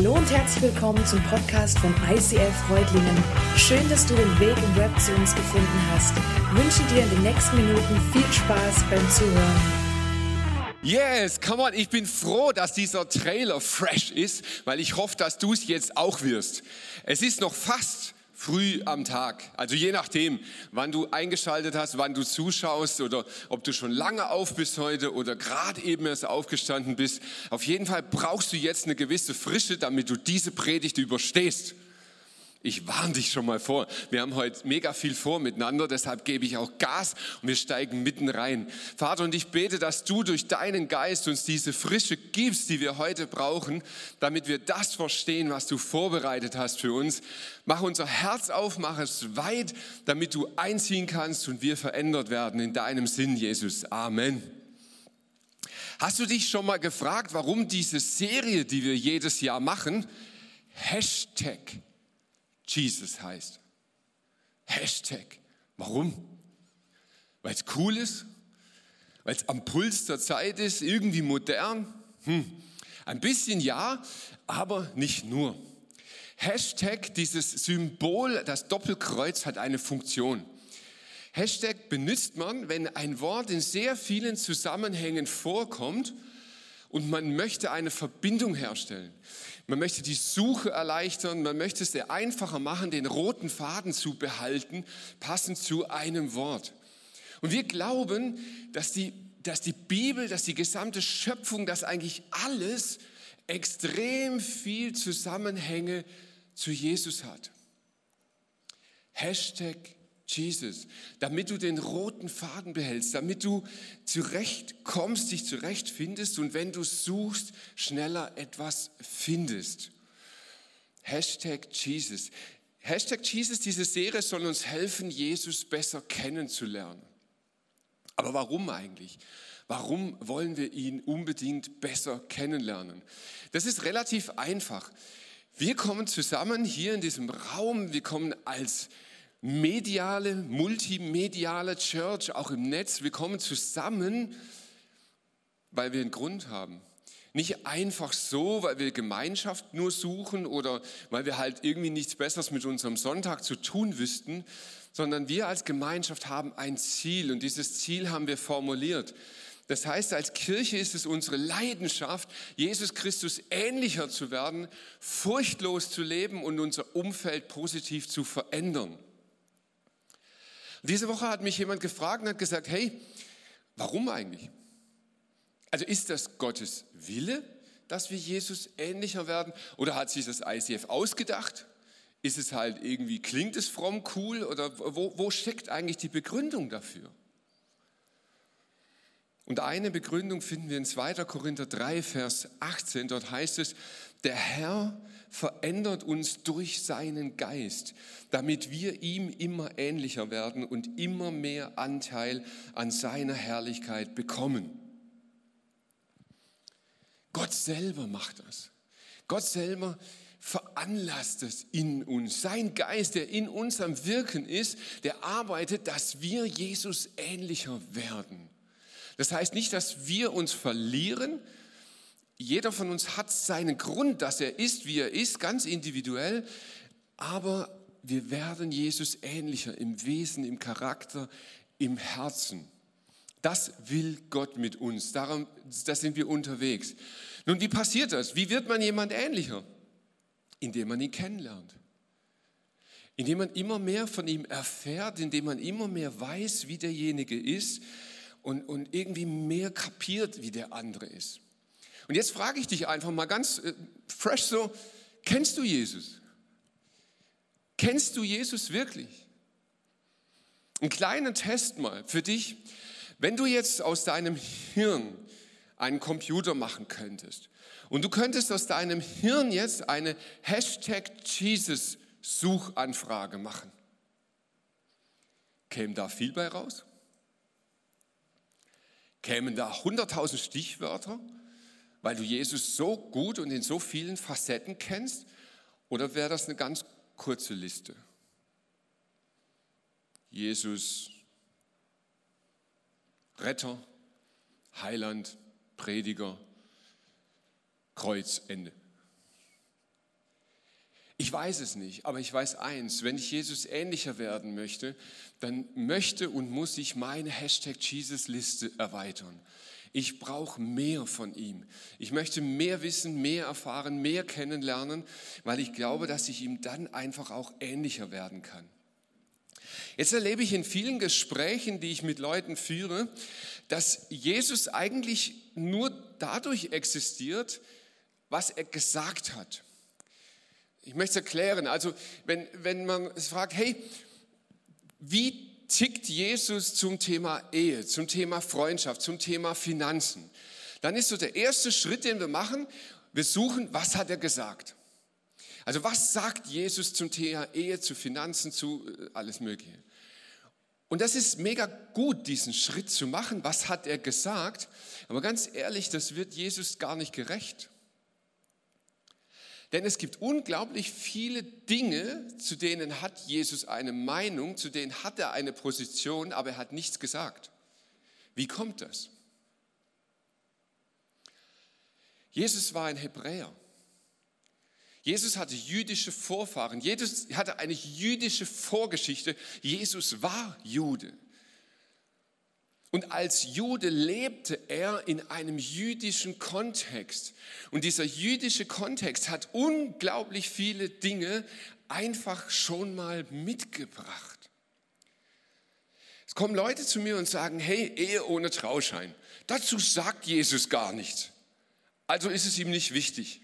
Hallo und herzlich willkommen zum Podcast von ICF Freudlingen. Schön, dass du den Weg im Web zu uns gefunden hast. Ich wünsche dir in den nächsten Minuten viel Spaß beim Zuhören. Yes, come on, ich bin froh, dass dieser Trailer fresh ist, weil ich hoffe, dass du es jetzt auch wirst. Es ist noch fast früh am Tag. Also je nachdem, wann du eingeschaltet hast, wann du zuschaust oder ob du schon lange auf bist heute oder gerade eben erst aufgestanden bist. Auf jeden Fall brauchst du jetzt eine gewisse Frische, damit du diese Predigt überstehst. Ich warne dich schon mal vor. Wir haben heute mega viel vor miteinander, deshalb gebe ich auch Gas und wir steigen mitten rein. Vater, und ich bete, dass du durch deinen Geist uns diese Frische gibst, die wir heute brauchen, damit wir das verstehen, was du vorbereitet hast für uns. Mach unser Herz auf, mach es weit, damit du einziehen kannst und wir verändert werden in deinem Sinn, Jesus. Amen. Hast du dich schon mal gefragt, warum diese Serie, die wir jedes Jahr machen, Hashtag Jesus heißt. Hashtag. Warum? Weil es cool ist? Weil es am Puls der Zeit ist? Irgendwie modern? Hm. Ein bisschen ja, aber nicht nur. Hashtag, dieses Symbol, das Doppelkreuz hat eine Funktion. Hashtag benutzt man, wenn ein Wort in sehr vielen Zusammenhängen vorkommt und man möchte eine Verbindung herstellen. Man möchte die Suche erleichtern, man möchte es sehr einfacher machen, den roten Faden zu behalten, passend zu einem Wort. Und wir glauben, dass die, dass die Bibel, dass die gesamte Schöpfung, dass eigentlich alles extrem viel Zusammenhänge zu Jesus hat. Hashtag Jesus, damit du den roten Faden behältst, damit du zurechtkommst, dich zurechtfindest und wenn du suchst, schneller etwas findest. Hashtag Jesus. Hashtag Jesus, diese Serie soll uns helfen, Jesus besser kennenzulernen. Aber warum eigentlich? Warum wollen wir ihn unbedingt besser kennenlernen? Das ist relativ einfach. Wir kommen zusammen hier in diesem Raum, wir kommen als mediale, multimediale Church, auch im Netz. Wir kommen zusammen, weil wir einen Grund haben. Nicht einfach so, weil wir Gemeinschaft nur suchen oder weil wir halt irgendwie nichts Besseres mit unserem Sonntag zu tun wüssten, sondern wir als Gemeinschaft haben ein Ziel und dieses Ziel haben wir formuliert. Das heißt, als Kirche ist es unsere Leidenschaft, Jesus Christus ähnlicher zu werden, furchtlos zu leben und unser Umfeld positiv zu verändern. Diese Woche hat mich jemand gefragt und hat gesagt, hey, warum eigentlich? Also ist das Gottes Wille, dass wir Jesus ähnlicher werden? Oder hat sich das ICF ausgedacht? Ist es halt irgendwie, klingt es fromm cool? Oder wo, wo steckt eigentlich die Begründung dafür? Und eine Begründung finden wir in 2. Korinther 3, Vers 18. Dort heißt es, der Herr verändert uns durch seinen Geist, damit wir ihm immer ähnlicher werden und immer mehr Anteil an seiner Herrlichkeit bekommen. Gott selber macht das. Gott selber veranlasst es in uns. Sein Geist, der in uns am Wirken ist, der arbeitet, dass wir Jesus ähnlicher werden. Das heißt nicht, dass wir uns verlieren, jeder von uns hat seinen Grund, dass er ist, wie er ist, ganz individuell, aber wir werden Jesus ähnlicher im Wesen, im Charakter, im Herzen. Das will Gott mit uns. Darum, da sind wir unterwegs. Nun, wie passiert das? Wie wird man jemand ähnlicher? Indem man ihn kennenlernt. Indem man immer mehr von ihm erfährt, indem man immer mehr weiß, wie derjenige ist und, und irgendwie mehr kapiert, wie der andere ist. Und jetzt frage ich dich einfach mal ganz äh, fresh so, kennst du Jesus? Kennst du Jesus wirklich? Ein kleiner Test mal für dich. Wenn du jetzt aus deinem Hirn einen Computer machen könntest und du könntest aus deinem Hirn jetzt eine Hashtag Jesus Suchanfrage machen, käme da viel bei raus? Kämen da 100.000 Stichwörter? weil du Jesus so gut und in so vielen Facetten kennst? Oder wäre das eine ganz kurze Liste? Jesus, Retter, Heiland, Prediger, Kreuz, Ende. Ich weiß es nicht, aber ich weiß eins, wenn ich Jesus ähnlicher werden möchte, dann möchte und muss ich meine Hashtag Jesus-Liste erweitern. Ich brauche mehr von ihm. Ich möchte mehr wissen, mehr erfahren, mehr kennenlernen, weil ich glaube, dass ich ihm dann einfach auch ähnlicher werden kann. Jetzt erlebe ich in vielen Gesprächen, die ich mit Leuten führe, dass Jesus eigentlich nur dadurch existiert, was er gesagt hat. Ich möchte es erklären. Also wenn, wenn man fragt, hey, wie tickt Jesus zum Thema Ehe, zum Thema Freundschaft, zum Thema Finanzen, dann ist so der erste Schritt, den wir machen, wir suchen, was hat er gesagt. Also was sagt Jesus zum Thema Ehe, zu Finanzen, zu äh, alles Mögliche. Und das ist mega gut, diesen Schritt zu machen. Was hat er gesagt? Aber ganz ehrlich, das wird Jesus gar nicht gerecht. Denn es gibt unglaublich viele Dinge, zu denen hat Jesus eine Meinung, zu denen hat er eine Position, aber er hat nichts gesagt. Wie kommt das? Jesus war ein Hebräer. Jesus hatte jüdische Vorfahren. Jesus hatte eine jüdische Vorgeschichte. Jesus war Jude. Und als Jude lebte er in einem jüdischen Kontext. Und dieser jüdische Kontext hat unglaublich viele Dinge einfach schon mal mitgebracht. Es kommen Leute zu mir und sagen, hey, Ehe ohne Trauschein. Dazu sagt Jesus gar nichts. Also ist es ihm nicht wichtig.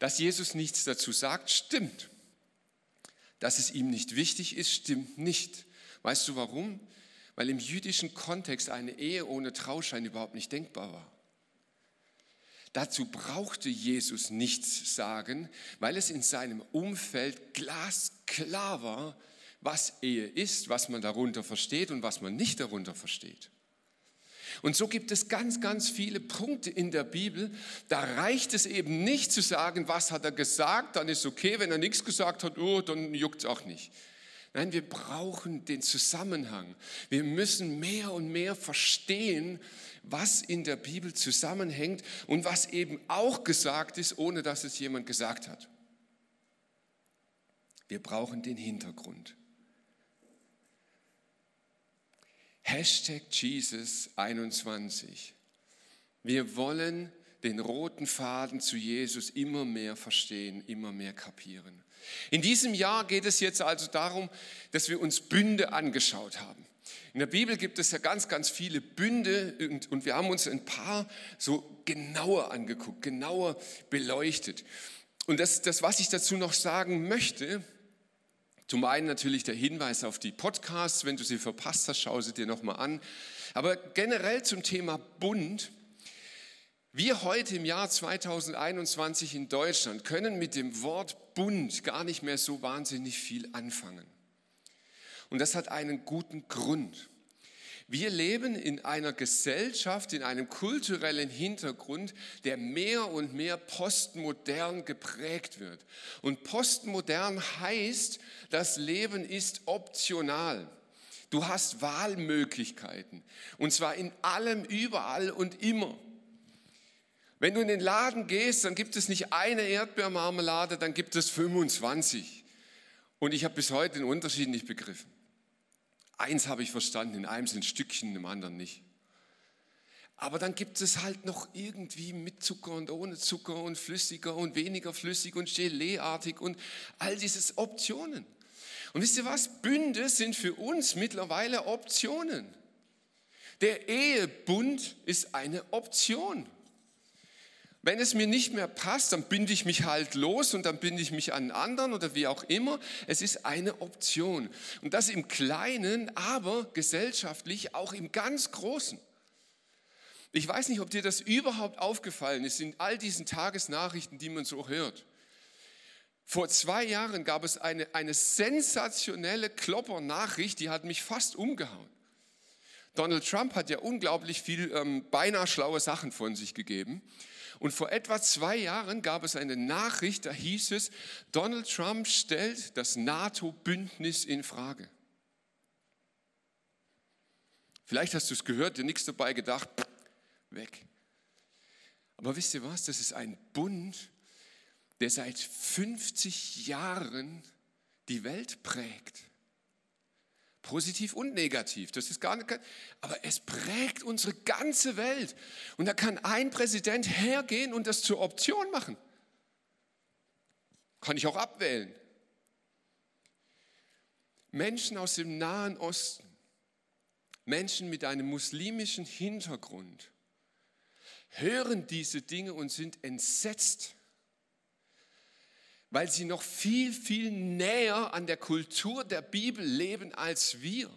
Dass Jesus nichts dazu sagt, stimmt. Dass es ihm nicht wichtig ist, stimmt nicht. Weißt du warum? Weil im jüdischen Kontext eine Ehe ohne Trauschein überhaupt nicht denkbar war. Dazu brauchte Jesus nichts sagen, weil es in seinem Umfeld glasklar war, was Ehe ist, was man darunter versteht und was man nicht darunter versteht. Und so gibt es ganz, ganz viele Punkte in der Bibel. Da reicht es eben nicht zu sagen, was hat er gesagt, dann ist okay. Wenn er nichts gesagt hat, oh, dann juckt es auch nicht. Nein, wir brauchen den Zusammenhang. Wir müssen mehr und mehr verstehen, was in der Bibel zusammenhängt und was eben auch gesagt ist, ohne dass es jemand gesagt hat. Wir brauchen den Hintergrund. Hashtag Jesus 21. Wir wollen den roten Faden zu Jesus immer mehr verstehen, immer mehr kapieren. In diesem Jahr geht es jetzt also darum, dass wir uns Bünde angeschaut haben. In der Bibel gibt es ja ganz, ganz viele Bünde und, und wir haben uns ein paar so genauer angeguckt, genauer beleuchtet. Und das, das, was ich dazu noch sagen möchte, zum einen natürlich der Hinweis auf die Podcasts, wenn du sie verpasst hast, schau sie dir nochmal an. Aber generell zum Thema Bund, wir heute im Jahr 2021 in Deutschland können mit dem Wort Bund gar nicht mehr so wahnsinnig viel anfangen. Und das hat einen guten Grund. Wir leben in einer Gesellschaft, in einem kulturellen Hintergrund, der mehr und mehr postmodern geprägt wird. Und postmodern heißt, das Leben ist optional. Du hast Wahlmöglichkeiten. Und zwar in allem, überall und immer. Wenn du in den Laden gehst, dann gibt es nicht eine Erdbeermarmelade, dann gibt es 25. Und ich habe bis heute den Unterschied nicht begriffen. Eins habe ich verstanden, in einem sind Stückchen, im anderen nicht. Aber dann gibt es halt noch irgendwie mit Zucker und ohne Zucker und flüssiger und weniger flüssig und Geleeartig und all diese Optionen. Und wisst ihr was? Bünde sind für uns mittlerweile Optionen. Der Ehebund ist eine Option. Wenn es mir nicht mehr passt, dann binde ich mich halt los und dann binde ich mich an anderen oder wie auch immer. Es ist eine Option. Und das im Kleinen, aber gesellschaftlich auch im ganz Großen. Ich weiß nicht, ob dir das überhaupt aufgefallen ist in all diesen Tagesnachrichten, die man so hört. Vor zwei Jahren gab es eine, eine sensationelle Klopper-Nachricht, die hat mich fast umgehauen. Donald Trump hat ja unglaublich viel ähm, beinahe schlaue Sachen von sich gegeben. Und vor etwa zwei Jahren gab es eine Nachricht, da hieß es, Donald Trump stellt das NATO-Bündnis in Frage. Vielleicht hast du es gehört, dir nichts dabei gedacht, weg. Aber wisst ihr was, das ist ein Bund, der seit 50 Jahren die Welt prägt. Positiv und negativ, das ist gar nicht, aber es prägt unsere ganze Welt. Und da kann ein Präsident hergehen und das zur Option machen. Kann ich auch abwählen. Menschen aus dem Nahen Osten, Menschen mit einem muslimischen Hintergrund, hören diese Dinge und sind entsetzt weil sie noch viel, viel näher an der Kultur der Bibel leben als wir.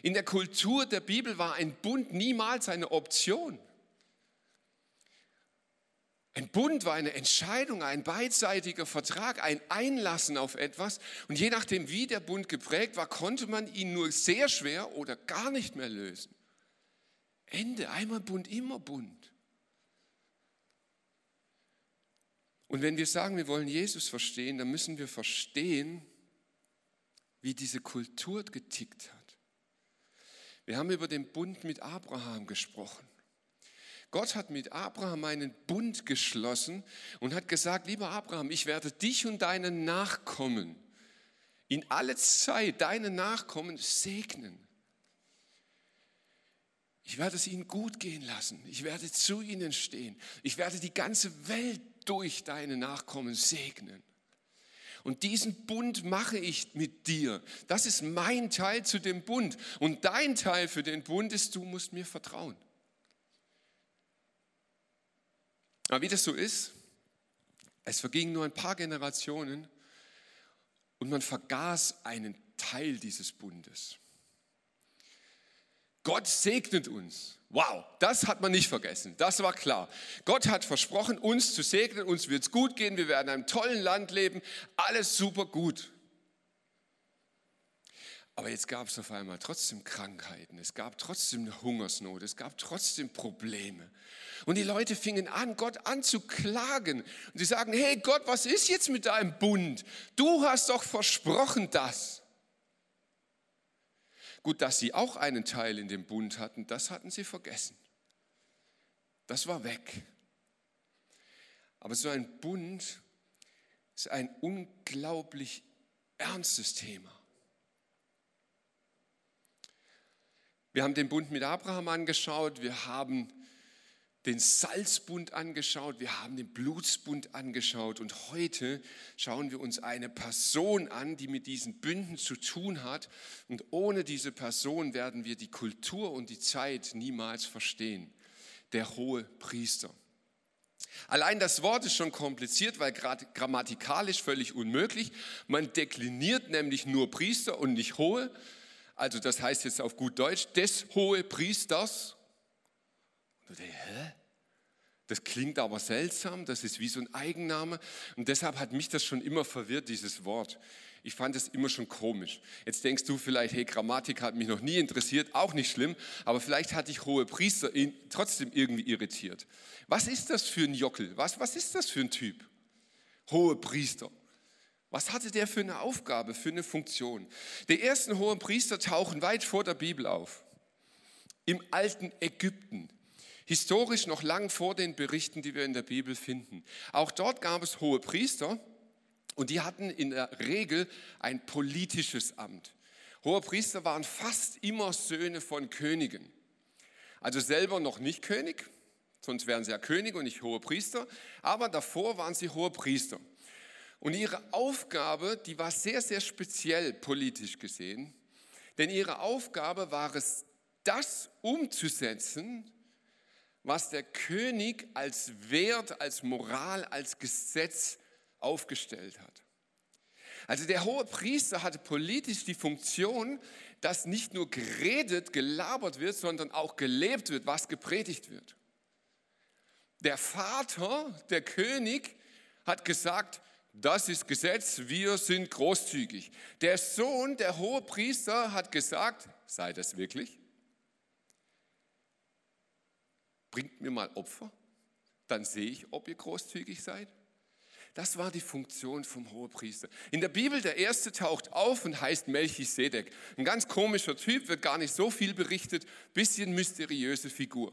In der Kultur der Bibel war ein Bund niemals eine Option. Ein Bund war eine Entscheidung, ein beidseitiger Vertrag, ein Einlassen auf etwas. Und je nachdem, wie der Bund geprägt war, konnte man ihn nur sehr schwer oder gar nicht mehr lösen. Ende, einmal Bund, immer Bund. Und wenn wir sagen, wir wollen Jesus verstehen, dann müssen wir verstehen, wie diese Kultur getickt hat. Wir haben über den Bund mit Abraham gesprochen. Gott hat mit Abraham einen Bund geschlossen und hat gesagt, lieber Abraham, ich werde dich und deine Nachkommen in alle Zeit, deine Nachkommen segnen. Ich werde es ihnen gut gehen lassen. Ich werde zu ihnen stehen. Ich werde die ganze Welt durch deine Nachkommen segnen. Und diesen Bund mache ich mit dir. Das ist mein Teil zu dem Bund. Und dein Teil für den Bund ist, du musst mir vertrauen. Aber wie das so ist, es vergingen nur ein paar Generationen und man vergaß einen Teil dieses Bundes. Gott segnet uns. Wow, das hat man nicht vergessen. Das war klar. Gott hat versprochen, uns zu segnen. Uns wird es gut gehen. Wir werden in einem tollen Land leben. Alles super gut. Aber jetzt gab es auf einmal trotzdem Krankheiten, es gab trotzdem eine Hungersnot, es gab trotzdem Probleme. Und die Leute fingen an, Gott anzuklagen. Und sie sagen, hey Gott, was ist jetzt mit deinem Bund? Du hast doch versprochen das. Gut, dass sie auch einen Teil in dem Bund hatten, das hatten sie vergessen. Das war weg. Aber so ein Bund ist ein unglaublich ernstes Thema. Wir haben den Bund mit Abraham angeschaut, wir haben den Salzbund angeschaut, wir haben den Blutsbund angeschaut und heute schauen wir uns eine Person an, die mit diesen Bünden zu tun hat. Und ohne diese Person werden wir die Kultur und die Zeit niemals verstehen. Der hohe Priester. Allein das Wort ist schon kompliziert, weil grammatikalisch völlig unmöglich. Man dekliniert nämlich nur Priester und nicht hohe. Also das heißt jetzt auf gut Deutsch des hohe Priesters und du denkst, hä? Das klingt aber seltsam, das ist wie so ein Eigenname. Und deshalb hat mich das schon immer verwirrt, dieses Wort. Ich fand es immer schon komisch. Jetzt denkst du vielleicht, hey, Grammatik hat mich noch nie interessiert, auch nicht schlimm, aber vielleicht hat dich hohe Priester trotzdem irgendwie irritiert. Was ist das für ein Jockel? Was, was ist das für ein Typ? Hohe Priester. Was hatte der für eine Aufgabe, für eine Funktion? Die ersten hohen Priester tauchen weit vor der Bibel auf. Im alten Ägypten, Historisch noch lang vor den Berichten, die wir in der Bibel finden. Auch dort gab es hohe Priester und die hatten in der Regel ein politisches Amt. Hohe Priester waren fast immer Söhne von Königen. Also selber noch nicht König, sonst wären sie ja König und nicht hohe Priester, aber davor waren sie hohe Priester. Und ihre Aufgabe, die war sehr, sehr speziell politisch gesehen, denn ihre Aufgabe war es, das umzusetzen, was der König als Wert, als Moral, als Gesetz aufgestellt hat. Also der hohe Priester hatte politisch die Funktion, dass nicht nur geredet, gelabert wird, sondern auch gelebt wird, was gepredigt wird. Der Vater, der König, hat gesagt, das ist Gesetz, wir sind großzügig. Der Sohn, der hohe Priester, hat gesagt, sei das wirklich? Bringt mir mal Opfer, dann sehe ich, ob ihr großzügig seid. Das war die Funktion vom Hohepriester. In der Bibel, der erste taucht auf und heißt Melchisedek. Ein ganz komischer Typ, wird gar nicht so viel berichtet, bisschen mysteriöse Figur.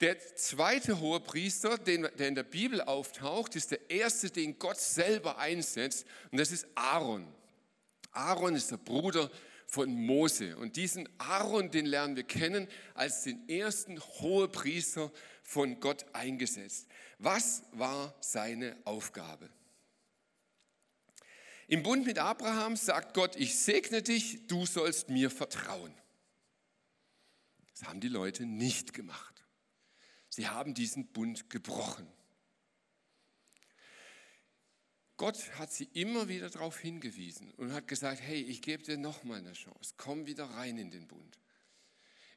Der zweite hohe Priester, der in der Bibel auftaucht, ist der erste, den Gott selber einsetzt, und das ist Aaron. Aaron ist der Bruder von Mose. Und diesen Aaron, den lernen wir kennen als den ersten Hohepriester von Gott eingesetzt. Was war seine Aufgabe? Im Bund mit Abraham sagt Gott, ich segne dich, du sollst mir vertrauen. Das haben die Leute nicht gemacht. Sie haben diesen Bund gebrochen. Gott hat sie immer wieder darauf hingewiesen und hat gesagt, hey, ich gebe dir noch mal eine Chance, komm wieder rein in den Bund.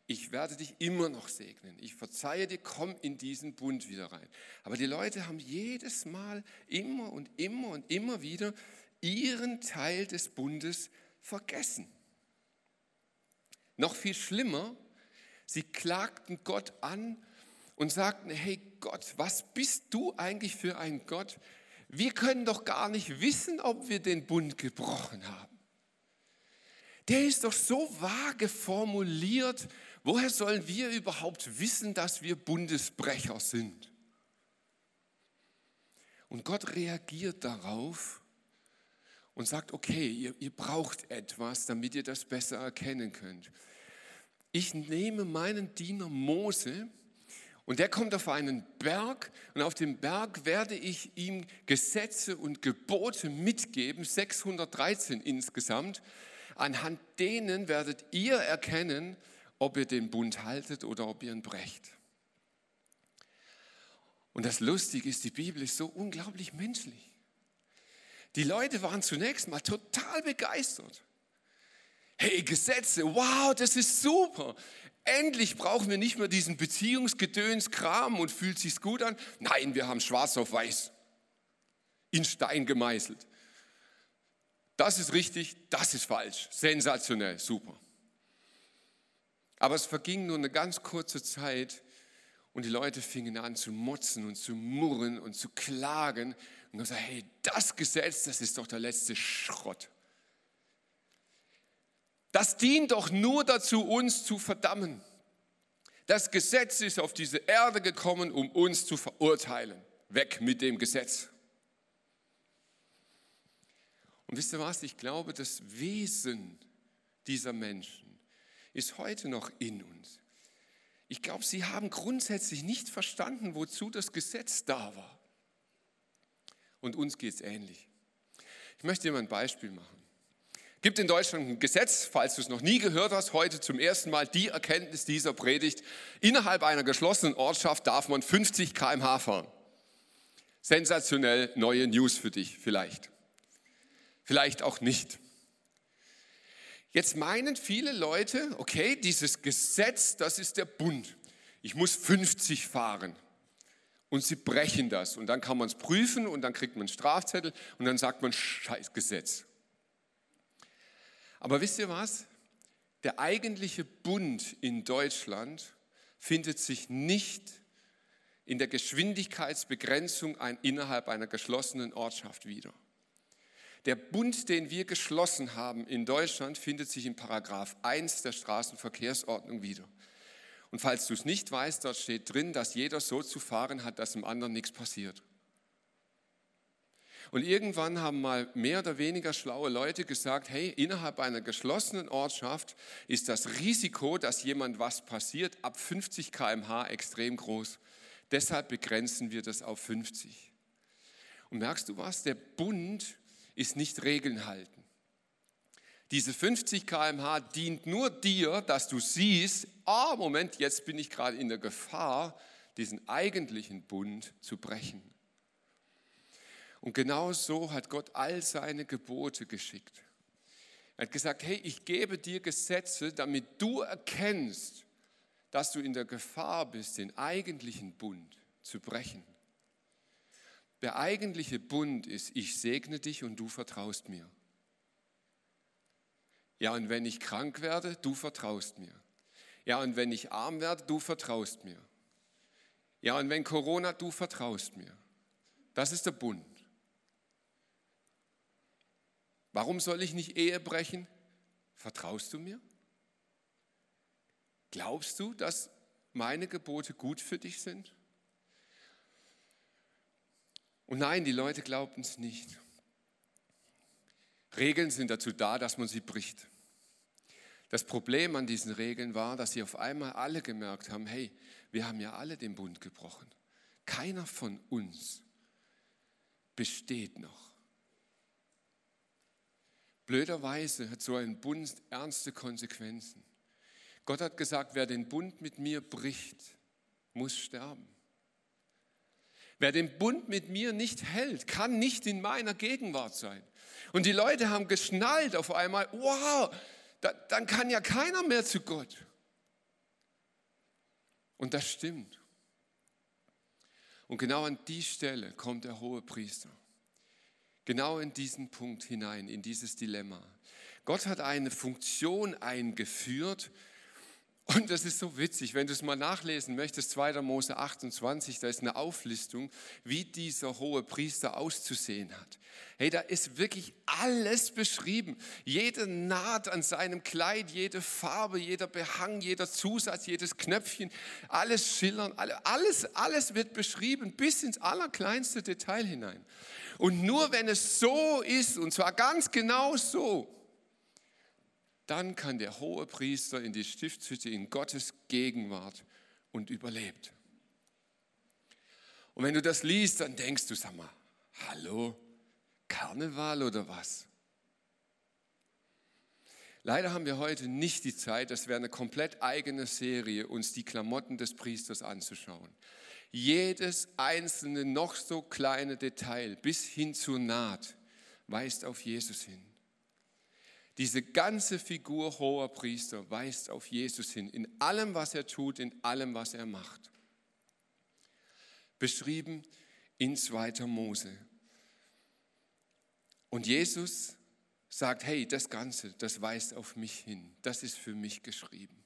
Ich werde dich immer noch segnen. Ich verzeihe dir, komm in diesen Bund wieder rein. Aber die Leute haben jedes Mal immer und immer und immer wieder ihren Teil des Bundes vergessen. Noch viel schlimmer, sie klagten Gott an und sagten, hey Gott, was bist du eigentlich für ein Gott, wir können doch gar nicht wissen, ob wir den Bund gebrochen haben. Der ist doch so vage formuliert. Woher sollen wir überhaupt wissen, dass wir Bundesbrecher sind? Und Gott reagiert darauf und sagt, okay, ihr, ihr braucht etwas, damit ihr das besser erkennen könnt. Ich nehme meinen Diener Mose und der kommt auf einen Berg und auf dem Berg werde ich ihm Gesetze und Gebote mitgeben, 613 insgesamt. Anhand denen werdet ihr erkennen, ob ihr den Bund haltet oder ob ihr ihn brecht. Und das Lustige ist, die Bibel ist so unglaublich menschlich. Die Leute waren zunächst mal total begeistert. Hey, Gesetze, wow, das ist super. Endlich brauchen wir nicht mehr diesen Beziehungsgedönskram und fühlt sich's gut an. Nein, wir haben schwarz auf weiß. In Stein gemeißelt. Das ist richtig, das ist falsch. Sensationell, super. Aber es verging nur eine ganz kurze Zeit und die Leute fingen an zu motzen und zu murren und zu klagen und gesagt, hey, das Gesetz, das ist doch der letzte Schrott. Das dient doch nur dazu, uns zu verdammen. Das Gesetz ist auf diese Erde gekommen, um uns zu verurteilen. Weg mit dem Gesetz. Und wisst ihr was? Ich glaube, das Wesen dieser Menschen ist heute noch in uns. Ich glaube, sie haben grundsätzlich nicht verstanden, wozu das Gesetz da war. Und uns geht es ähnlich. Ich möchte dir mal ein Beispiel machen gibt in Deutschland ein Gesetz, falls du es noch nie gehört hast, heute zum ersten Mal die Erkenntnis dieser Predigt. Innerhalb einer geschlossenen Ortschaft darf man 50 km/h fahren. Sensationell neue News für dich vielleicht. Vielleicht auch nicht. Jetzt meinen viele Leute, okay, dieses Gesetz, das ist der Bund. Ich muss 50 fahren. Und sie brechen das. Und dann kann man es prüfen und dann kriegt man einen Strafzettel und dann sagt man, scheiß Gesetz. Aber wisst ihr was? Der eigentliche Bund in Deutschland findet sich nicht in der Geschwindigkeitsbegrenzung innerhalb einer geschlossenen Ortschaft wieder. Der Bund, den wir geschlossen haben in Deutschland, findet sich in Paragraph 1 der Straßenverkehrsordnung wieder. Und falls du es nicht weißt, dort steht drin, dass jeder so zu fahren hat, dass dem anderen nichts passiert. Und irgendwann haben mal mehr oder weniger schlaue Leute gesagt, hey, innerhalb einer geschlossenen Ortschaft ist das Risiko, dass jemand was passiert, ab 50 km/h extrem groß. Deshalb begrenzen wir das auf 50. Und merkst du was? Der Bund ist nicht Regeln halten. Diese 50 km/h dient nur dir, dass du siehst, ah, Moment, jetzt bin ich gerade in der Gefahr, diesen eigentlichen Bund zu brechen. Und genau so hat Gott all seine Gebote geschickt. Er hat gesagt, hey, ich gebe dir Gesetze, damit du erkennst, dass du in der Gefahr bist, den eigentlichen Bund zu brechen. Der eigentliche Bund ist, ich segne dich und du vertraust mir. Ja, und wenn ich krank werde, du vertraust mir. Ja, und wenn ich arm werde, du vertraust mir. Ja, und wenn Corona, du vertraust mir. Das ist der Bund. Warum soll ich nicht Ehe brechen? Vertraust du mir? Glaubst du, dass meine Gebote gut für dich sind? Und nein, die Leute glaubten es nicht. Regeln sind dazu da, dass man sie bricht. Das Problem an diesen Regeln war, dass sie auf einmal alle gemerkt haben, hey, wir haben ja alle den Bund gebrochen. Keiner von uns besteht noch. Blöderweise hat so ein Bund ernste Konsequenzen. Gott hat gesagt, wer den Bund mit mir bricht, muss sterben. Wer den Bund mit mir nicht hält, kann nicht in meiner Gegenwart sein. Und die Leute haben geschnallt auf einmal, wow, da, dann kann ja keiner mehr zu Gott. Und das stimmt. Und genau an die Stelle kommt der hohe Priester. Genau in diesen Punkt hinein, in dieses Dilemma. Gott hat eine Funktion eingeführt, und das ist so witzig, wenn du es mal nachlesen möchtest, 2. Mose 28, da ist eine Auflistung, wie dieser hohe Priester auszusehen hat. Hey, da ist wirklich alles beschrieben. Jede Naht an seinem Kleid, jede Farbe, jeder Behang, jeder Zusatz, jedes Knöpfchen, alles schillern, alles, alles wird beschrieben bis ins allerkleinste Detail hinein. Und nur wenn es so ist, und zwar ganz genau so, dann kann der hohe Priester in die Stiftshütte in Gottes Gegenwart und überlebt. Und wenn du das liest, dann denkst du, sag mal, hallo, Karneval oder was? Leider haben wir heute nicht die Zeit, das wäre eine komplett eigene Serie, uns die Klamotten des Priesters anzuschauen. Jedes einzelne, noch so kleine Detail bis hin zur Naht weist auf Jesus hin. Diese ganze Figur hoher Priester weist auf Jesus hin, in allem, was er tut, in allem, was er macht. Beschrieben in 2. Mose. Und Jesus sagt, hey, das Ganze, das weist auf mich hin, das ist für mich geschrieben.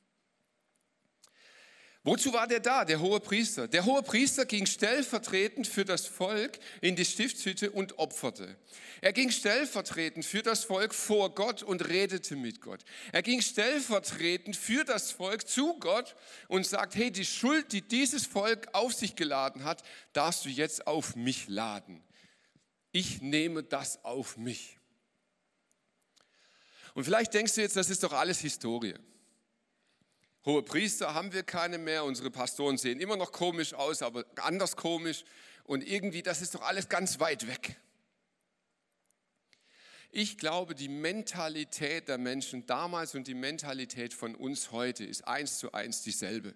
Wozu war der da, der hohe Priester? Der hohe Priester ging stellvertretend für das Volk in die Stiftshütte und opferte. Er ging stellvertretend für das Volk vor Gott und redete mit Gott. Er ging stellvertretend für das Volk zu Gott und sagt, hey, die Schuld, die dieses Volk auf sich geladen hat, darfst du jetzt auf mich laden. Ich nehme das auf mich. Und vielleicht denkst du jetzt, das ist doch alles Historie. Hohe Priester haben wir keine mehr, unsere Pastoren sehen immer noch komisch aus, aber anders komisch. Und irgendwie, das ist doch alles ganz weit weg. Ich glaube, die Mentalität der Menschen damals und die Mentalität von uns heute ist eins zu eins dieselbe.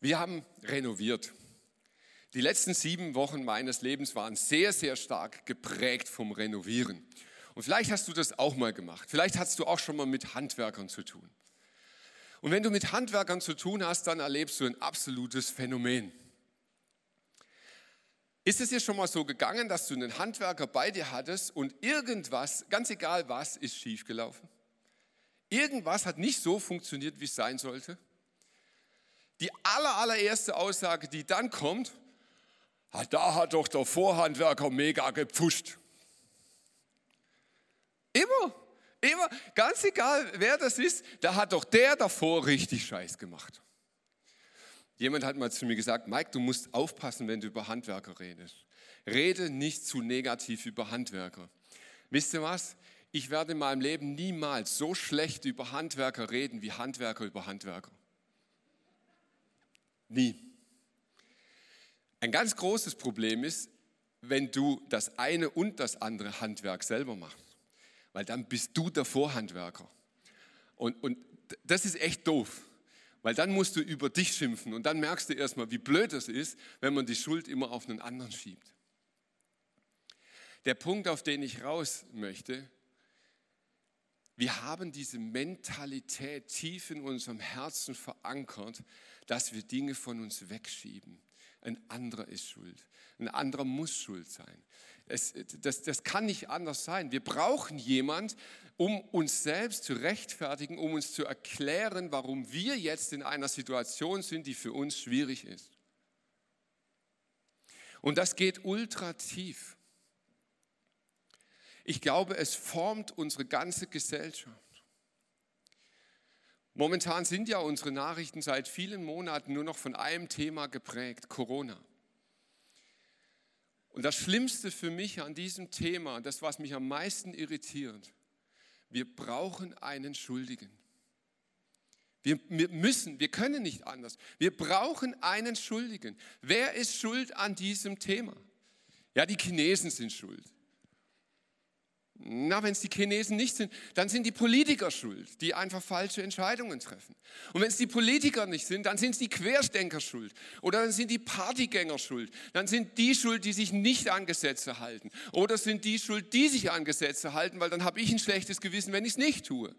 Wir haben renoviert. Die letzten sieben Wochen meines Lebens waren sehr, sehr stark geprägt vom Renovieren. Und vielleicht hast du das auch mal gemacht. Vielleicht hast du auch schon mal mit Handwerkern zu tun. Und wenn du mit Handwerkern zu tun hast, dann erlebst du ein absolutes Phänomen. Ist es dir schon mal so gegangen, dass du einen Handwerker bei dir hattest und irgendwas, ganz egal was, ist schiefgelaufen? Irgendwas hat nicht so funktioniert, wie es sein sollte? Die aller, allererste Aussage, die dann kommt, ah, da hat doch der Vorhandwerker mega gepfuscht. Immer, immer, ganz egal wer das ist, da hat doch der davor richtig Scheiß gemacht. Jemand hat mal zu mir gesagt, Mike, du musst aufpassen, wenn du über Handwerker redest. Rede nicht zu negativ über Handwerker. Wisst ihr was? Ich werde in meinem Leben niemals so schlecht über Handwerker reden wie Handwerker über Handwerker. Nie. Ein ganz großes Problem ist, wenn du das eine und das andere Handwerk selber machst weil dann bist du der Vorhandwerker. Und, und das ist echt doof, weil dann musst du über dich schimpfen und dann merkst du erstmal, wie blöd es ist, wenn man die Schuld immer auf einen anderen schiebt. Der Punkt, auf den ich raus möchte, wir haben diese Mentalität tief in unserem Herzen verankert, dass wir Dinge von uns wegschieben. Ein anderer ist schuld. Ein anderer muss schuld sein. Es, das, das kann nicht anders sein. Wir brauchen jemand, um uns selbst zu rechtfertigen, um uns zu erklären, warum wir jetzt in einer Situation sind, die für uns schwierig ist. Und das geht ultra tief. Ich glaube, es formt unsere ganze Gesellschaft. Momentan sind ja unsere Nachrichten seit vielen Monaten nur noch von einem Thema geprägt, Corona. Und das Schlimmste für mich an diesem Thema, das was mich am meisten irritiert, wir brauchen einen Schuldigen. Wir, wir, müssen, wir können nicht anders. Wir brauchen einen Schuldigen. Wer ist schuld an diesem Thema? Ja, die Chinesen sind schuld. Na, wenn es die Chinesen nicht sind, dann sind die Politiker schuld, die einfach falsche Entscheidungen treffen. Und wenn es die Politiker nicht sind, dann sind es die Querdenker schuld. Oder dann sind die Partygänger schuld. Dann sind die schuld, die sich nicht an Gesetze halten. Oder sind die schuld, die sich an Gesetze halten, weil dann habe ich ein schlechtes Gewissen, wenn ich es nicht tue.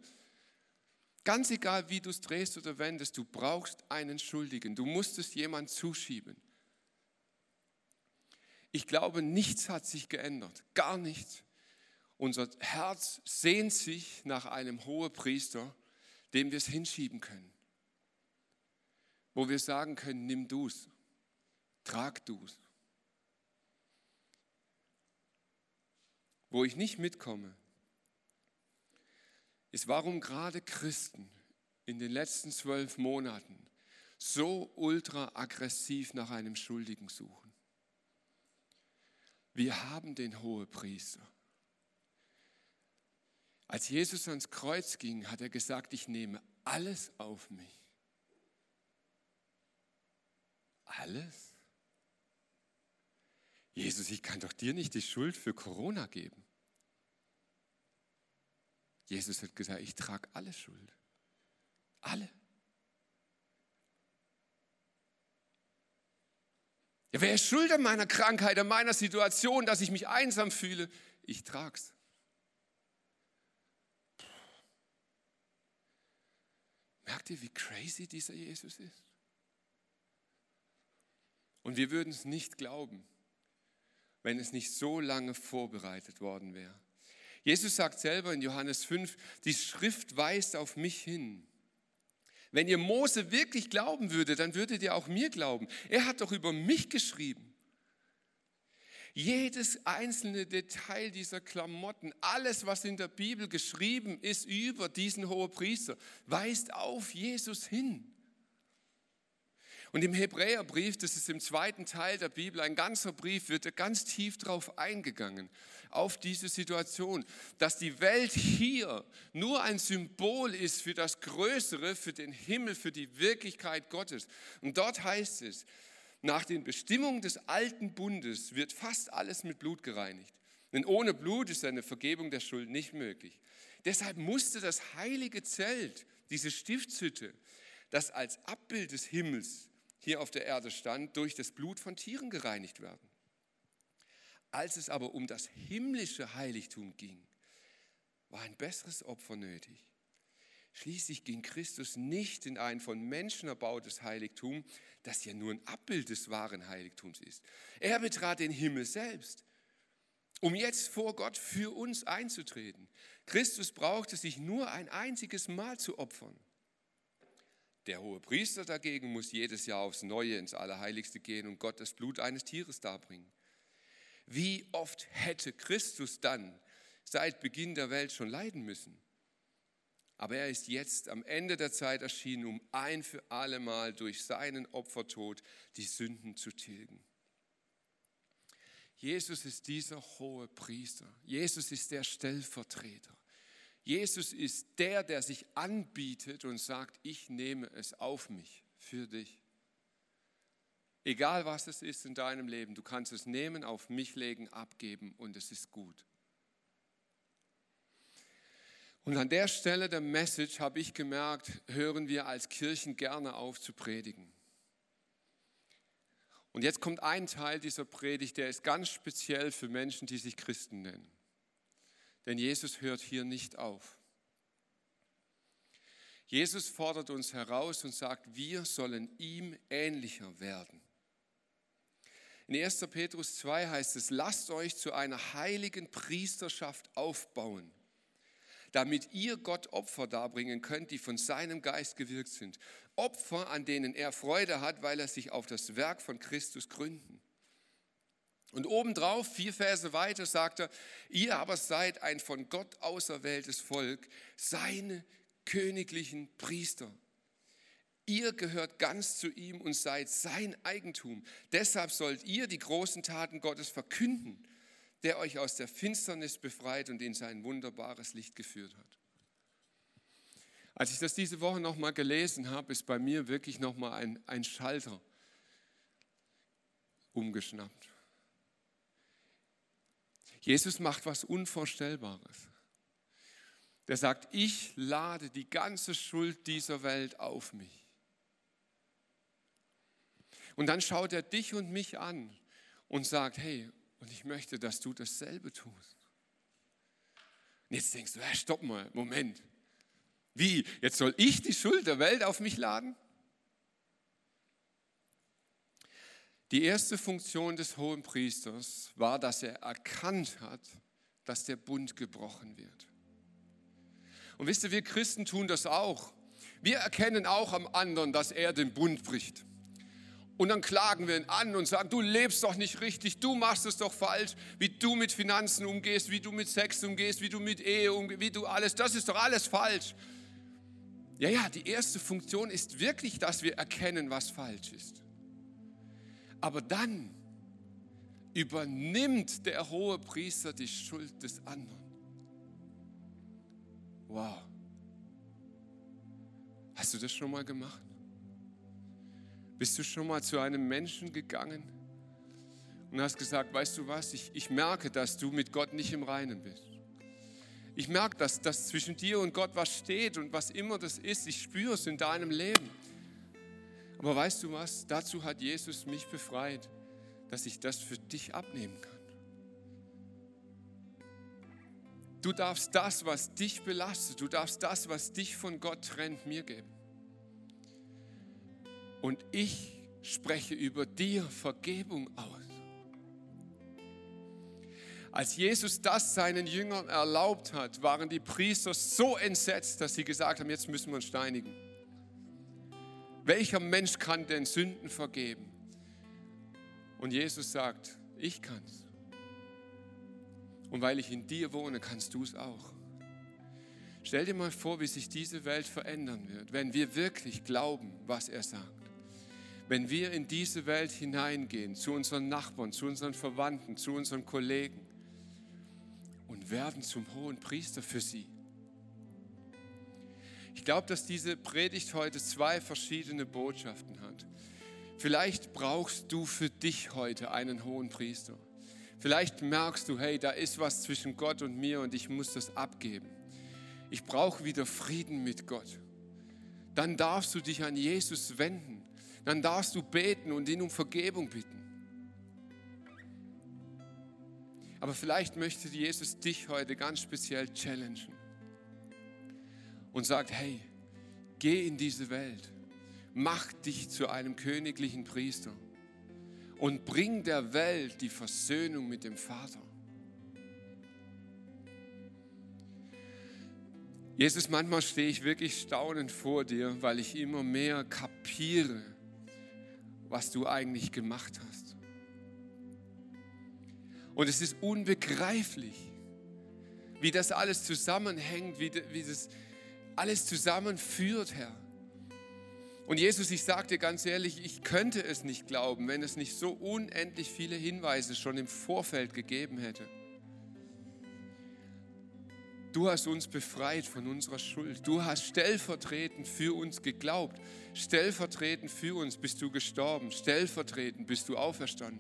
Ganz egal, wie du es drehst oder wendest, du brauchst einen Schuldigen. Du musst es jemand zuschieben. Ich glaube, nichts hat sich geändert. Gar nichts. Unser Herz sehnt sich nach einem Hohepriester, dem wir es hinschieben können. Wo wir sagen können, nimm du es, trag du es. Wo ich nicht mitkomme, ist, warum gerade Christen in den letzten zwölf Monaten so ultra aggressiv nach einem Schuldigen suchen. Wir haben den Hohepriester. Als Jesus ans Kreuz ging, hat er gesagt, ich nehme alles auf mich. Alles? Jesus, ich kann doch dir nicht die Schuld für Corona geben. Jesus hat gesagt, ich trage alle Schuld. Alle. Ja, wer ist schuld an meiner Krankheit, an meiner Situation, dass ich mich einsam fühle? Ich trage Merkt ihr, wie crazy dieser Jesus ist? Und wir würden es nicht glauben, wenn es nicht so lange vorbereitet worden wäre. Jesus sagt selber in Johannes 5, die Schrift weist auf mich hin. Wenn ihr Mose wirklich glauben würdet, dann würdet ihr auch mir glauben. Er hat doch über mich geschrieben. Jedes einzelne Detail dieser Klamotten, alles, was in der Bibel geschrieben ist über diesen Hohepriester, weist auf Jesus hin. Und im Hebräerbrief, das ist im zweiten Teil der Bibel, ein ganzer Brief, wird ganz tief darauf eingegangen, auf diese Situation, dass die Welt hier nur ein Symbol ist für das Größere, für den Himmel, für die Wirklichkeit Gottes. Und dort heißt es, nach den Bestimmungen des alten Bundes wird fast alles mit Blut gereinigt. Denn ohne Blut ist eine Vergebung der Schuld nicht möglich. Deshalb musste das heilige Zelt, diese Stiftshütte, das als Abbild des Himmels hier auf der Erde stand, durch das Blut von Tieren gereinigt werden. Als es aber um das himmlische Heiligtum ging, war ein besseres Opfer nötig. Schließlich ging Christus nicht in ein von Menschen erbautes Heiligtum, das ja nur ein Abbild des wahren Heiligtums ist. Er betrat den Himmel selbst, um jetzt vor Gott für uns einzutreten. Christus brauchte sich nur ein einziges Mal zu opfern. Der hohe Priester dagegen muss jedes Jahr aufs Neue ins Allerheiligste gehen und Gott das Blut eines Tieres darbringen. Wie oft hätte Christus dann seit Beginn der Welt schon leiden müssen? Aber er ist jetzt am Ende der Zeit erschienen, um ein für allemal durch seinen Opfertod die Sünden zu tilgen. Jesus ist dieser hohe Priester. Jesus ist der Stellvertreter. Jesus ist der, der sich anbietet und sagt, ich nehme es auf mich für dich. Egal was es ist in deinem Leben, du kannst es nehmen, auf mich legen, abgeben und es ist gut. Und an der Stelle der Message habe ich gemerkt, hören wir als Kirchen gerne auf zu predigen. Und jetzt kommt ein Teil dieser Predigt, der ist ganz speziell für Menschen, die sich Christen nennen. Denn Jesus hört hier nicht auf. Jesus fordert uns heraus und sagt, wir sollen ihm ähnlicher werden. In 1. Petrus 2 heißt es, lasst euch zu einer heiligen Priesterschaft aufbauen, damit ihr Gott Opfer darbringen könnt, die von seinem Geist gewirkt sind. Opfer, an denen er Freude hat, weil er sich auf das Werk von Christus gründen. Und obendrauf, vier Verse weiter, sagt er, ihr aber seid ein von Gott auserwähltes Volk, seine königlichen Priester. Ihr gehört ganz zu ihm und seid sein Eigentum. Deshalb sollt ihr die großen Taten Gottes verkünden, der euch aus der Finsternis befreit und in sein wunderbares Licht geführt hat. Als ich das diese Woche nochmal gelesen habe, ist bei mir wirklich nochmal ein, ein Schalter umgeschnappt. Jesus macht was Unvorstellbares. Der sagt, ich lade die ganze Schuld dieser Welt auf mich. Und dann schaut er dich und mich an und sagt, hey, und ich möchte, dass du dasselbe tust. Und jetzt denkst du, hey, stopp mal, Moment. Wie, jetzt soll ich die Schuld der Welt auf mich laden? Die erste Funktion des hohen Priesters war, dass er erkannt hat, dass der Bund gebrochen wird. Und wisst ihr, wir Christen tun das auch. Wir erkennen auch am anderen, dass er den Bund bricht. Und dann klagen wir ihn an und sagen, du lebst doch nicht richtig, du machst es doch falsch, wie du mit Finanzen umgehst, wie du mit Sex umgehst, wie du mit Ehe umgehst, wie du alles, das ist doch alles falsch. Ja, ja, die erste Funktion ist wirklich, dass wir erkennen, was falsch ist. Aber dann übernimmt der hohe Priester die Schuld des anderen. Wow. Hast du das schon mal gemacht? Bist du schon mal zu einem Menschen gegangen und hast gesagt, weißt du was, ich, ich merke, dass du mit Gott nicht im Reinen bist. Ich merke, dass, dass zwischen dir und Gott was steht und was immer das ist, ich spüre es in deinem Leben. Aber weißt du was, dazu hat Jesus mich befreit, dass ich das für dich abnehmen kann. Du darfst das, was dich belastet, du darfst das, was dich von Gott trennt, mir geben. Und ich spreche über dir Vergebung aus. Als Jesus das seinen Jüngern erlaubt hat, waren die Priester so entsetzt, dass sie gesagt haben, jetzt müssen wir uns steinigen. Welcher Mensch kann denn Sünden vergeben? Und Jesus sagt, ich kann's. Und weil ich in dir wohne, kannst du es auch. Stell dir mal vor, wie sich diese Welt verändern wird, wenn wir wirklich glauben, was er sagt. Wenn wir in diese Welt hineingehen, zu unseren Nachbarn, zu unseren Verwandten, zu unseren Kollegen und werden zum hohen Priester für sie. Ich glaube, dass diese Predigt heute zwei verschiedene Botschaften hat. Vielleicht brauchst du für dich heute einen hohen Priester. Vielleicht merkst du, hey, da ist was zwischen Gott und mir und ich muss das abgeben. Ich brauche wieder Frieden mit Gott. Dann darfst du dich an Jesus wenden dann darfst du beten und ihn um Vergebung bitten. Aber vielleicht möchte Jesus dich heute ganz speziell challengen und sagt, hey, geh in diese Welt, mach dich zu einem königlichen Priester und bring der Welt die Versöhnung mit dem Vater. Jesus, manchmal stehe ich wirklich staunend vor dir, weil ich immer mehr kapiere, was du eigentlich gemacht hast. Und es ist unbegreiflich, wie das alles zusammenhängt, wie, wie das alles zusammenführt, Herr. Und Jesus, ich sage dir ganz ehrlich, ich könnte es nicht glauben, wenn es nicht so unendlich viele Hinweise schon im Vorfeld gegeben hätte. Du hast uns befreit von unserer Schuld. Du hast stellvertretend für uns geglaubt. Stellvertretend für uns bist du gestorben. Stellvertretend bist du auferstanden.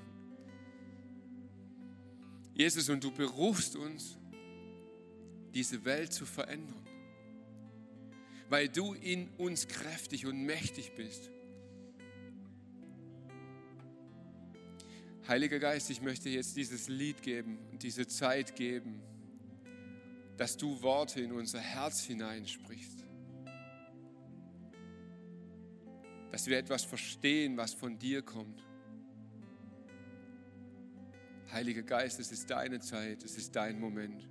Jesus, und du berufst uns, diese Welt zu verändern, weil du in uns kräftig und mächtig bist. Heiliger Geist, ich möchte jetzt dieses Lied geben und diese Zeit geben dass du Worte in unser Herz hineinsprichst. Dass wir etwas verstehen, was von dir kommt. Heiliger Geist, es ist deine Zeit, es ist dein Moment.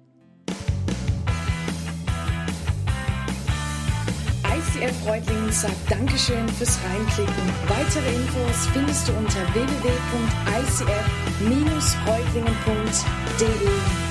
ICF Reutlingen sagt Dankeschön fürs Reinklicken. Weitere Infos findest du unter www.icf-reutlingen.de.